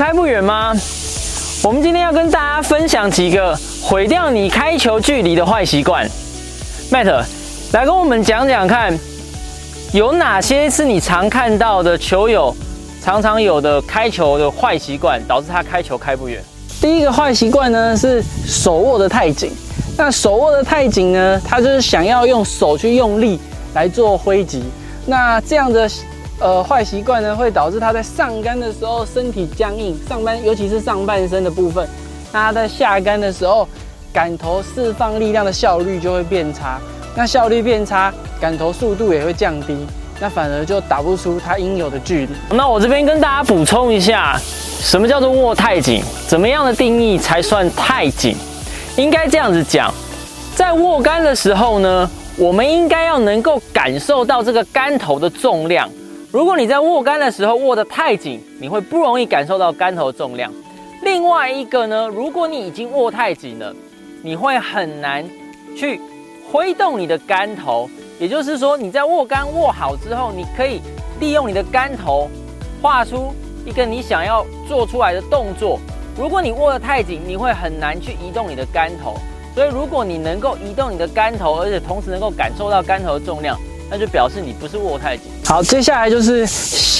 开不远吗？我们今天要跟大家分享几个毁掉你开球距离的坏习惯。Matt，来跟我们讲讲看，有哪些是你常看到的球友常常有的开球的坏习惯，导致他开球开不远？第一个坏习惯呢是手握得太紧。那手握得太紧呢，他就是想要用手去用力来做挥击。那这样的呃坏习惯呢，会导致他在上杆的时候身体僵硬，上半尤其是上半身的部分。那他在下杆的时候，杆头释放力量的效率就会变差。那效率变差，杆头速度也会降低，那反而就打不出它应有的距离。那我这边跟大家补充一下，什么叫做握太紧？怎么样的定义才算太紧？应该这样子讲，在握杆的时候呢。我们应该要能够感受到这个杆头的重量。如果你在握杆的时候握得太紧，你会不容易感受到杆头重量。另外一个呢，如果你已经握太紧了，你会很难去挥动你的杆头。也就是说，你在握杆握好之后，你可以利用你的杆头画出一个你想要做出来的动作。如果你握得太紧，你会很难去移动你的杆头。所以，如果你能够移动你的杆头，而且同时能够感受到杆头的重量，那就表示你不是握太紧。好，接下来就是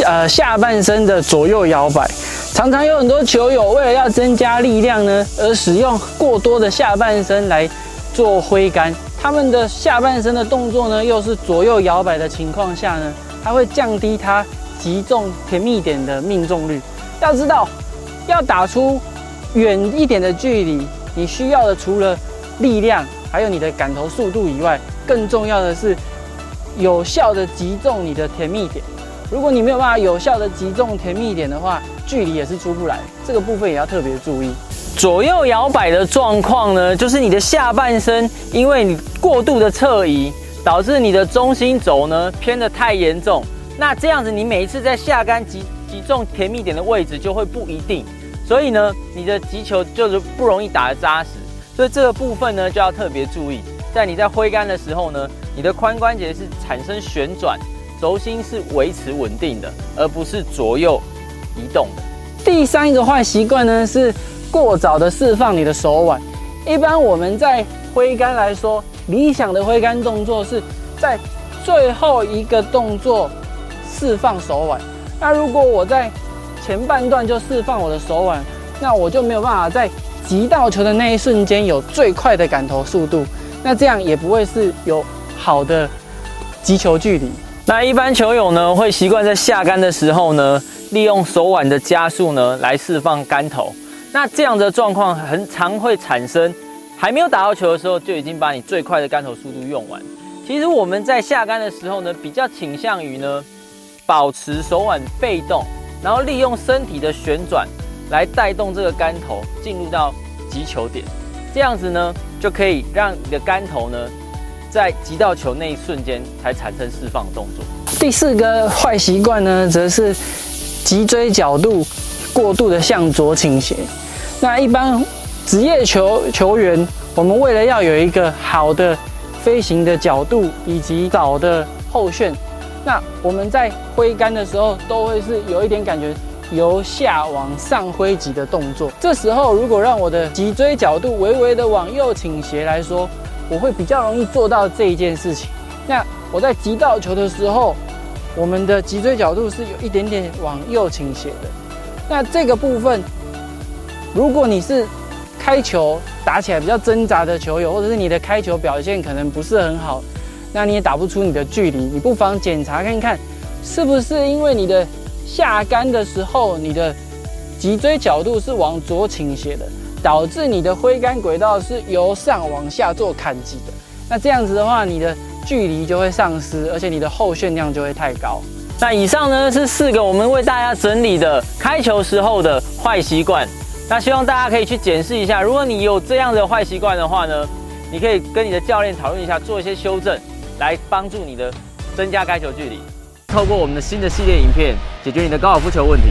呃下半身的左右摇摆。常常有很多球友为了要增加力量呢，而使用过多的下半身来做挥杆。他们的下半身的动作呢，又是左右摇摆的情况下呢，它会降低它击中甜蜜点的命中率。要知道，要打出远一点的距离，你需要的除了力量还有你的杆头速度以外，更重要的是有效的击中你的甜蜜点。如果你没有办法有效的击中甜蜜点的话，距离也是出不来。这个部分也要特别注意。左右摇摆的状况呢，就是你的下半身因为你过度的侧移，导致你的中心轴呢偏的太严重。那这样子，你每一次在下杆击击中甜蜜点的位置就会不一定，所以呢，你的击球就是不容易打得扎实。所以这个部分呢，就要特别注意，在你在挥杆的时候呢，你的髋关节是产生旋转，轴心是维持稳定的，而不是左右移动的。第三一个坏习惯呢，是过早的释放你的手腕。一般我们在挥杆来说，理想的挥杆动作是在最后一个动作释放手腕。那如果我在前半段就释放我的手腕，那我就没有办法在击到球的那一瞬间有最快的杆头速度，那这样也不会是有好的击球距离。那一般球友呢，会习惯在下杆的时候呢，利用手腕的加速呢来释放杆头。那这样的状况很常会产生，还没有打到球的时候就已经把你最快的杆头速度用完。其实我们在下杆的时候呢，比较倾向于呢保持手腕被动，然后利用身体的旋转。来带动这个杆头进入到击球点，这样子呢，就可以让你的杆头呢，在击到球那一瞬间才产生释放动作。第四个坏习惯呢，则是脊椎角度过度的向左倾斜。那一般职业球球员，我们为了要有一个好的飞行的角度以及早的后旋，那我们在挥杆的时候都会是有一点感觉。由下往上挥击的动作，这时候如果让我的脊椎角度微微的往右倾斜来说，我会比较容易做到这一件事情。那我在击到球的时候，我们的脊椎角度是有一点点往右倾斜的。那这个部分，如果你是开球打起来比较挣扎的球友，或者是你的开球表现可能不是很好，那你也打不出你的距离，你不妨检查看看，是不是因为你的。下杆的时候，你的脊椎角度是往左倾斜的，导致你的挥杆轨道是由上往下做砍击的。那这样子的话，你的距离就会丧失，而且你的后旋量就会太高。那以上呢是四个我们为大家整理的开球时候的坏习惯。那希望大家可以去检视一下，如果你有这样的坏习惯的话呢，你可以跟你的教练讨论一下，做一些修正，来帮助你的增加开球距离。透过我们的新的系列影片，解决你的高尔夫球问题。